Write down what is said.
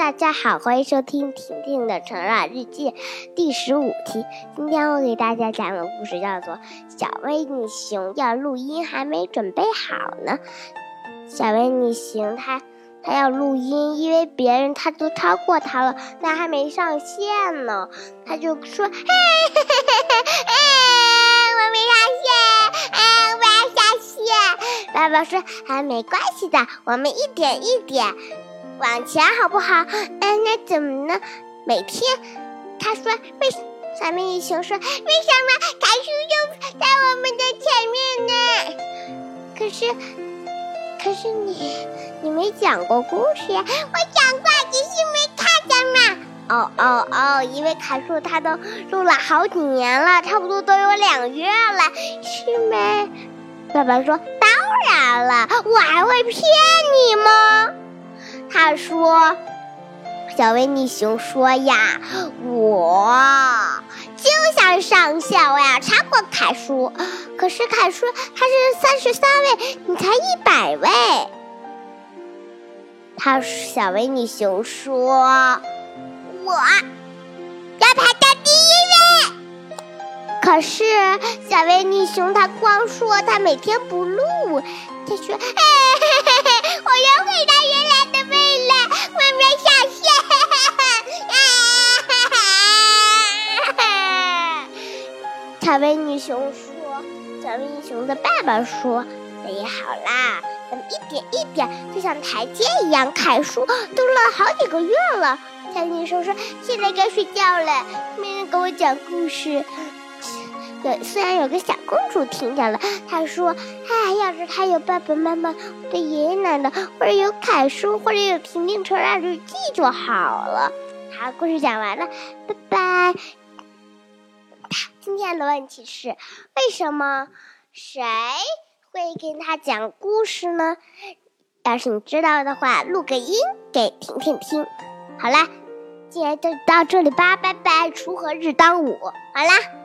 大家好，欢迎收听婷婷的成长日记第十五期。今天我给大家讲的故事叫做《小威尼熊要录音还没准备好呢》。小威尼熊他他要录音，因为别人他都超过他了，但还没上线呢。他就说：“嘿嘿嘿嘿嘿，我没上线，我要下线。”爸爸说：“啊，没关系的，我们一点一点。”往前好不好？嗯，那怎么呢？每天，他说为小美女熊说为什么凯叔就在我们的前面呢？可是，可是你你没讲过故事呀？我讲过，只是没看见嘛。哦哦哦，因为凯叔他都录了好几年了，差不多都有两月了，是没？爸爸说当然了，我还会骗你吗？说：“小维尼熊说呀，我就想上线，我要超过凯叔。可是凯叔他是三十三位，你才一百位。”他小维尼熊说：“我要排在第一位。”可是小维尼熊他光说他每天不录，他说：“哎小维尼熊说：“小维尼熊的爸爸说，哎呀，好啦，咱们一点一点，就像台阶一样。凯叔都了好几个月了。”小维尼熊说：“现在该睡觉了，没人给我讲故事。有虽然有个小公主听见了，她说：‘哎，要是她有爸爸妈妈、我的爷爷奶奶，或者有凯叔，或者有婷婷成长日记就好了。’好，故事讲完了，拜拜。”的问题是：为什么谁会跟他讲故事呢？要是你知道的话，录个音给婷婷听。好啦，今天就到这里吧，拜拜！锄禾日当午，好啦。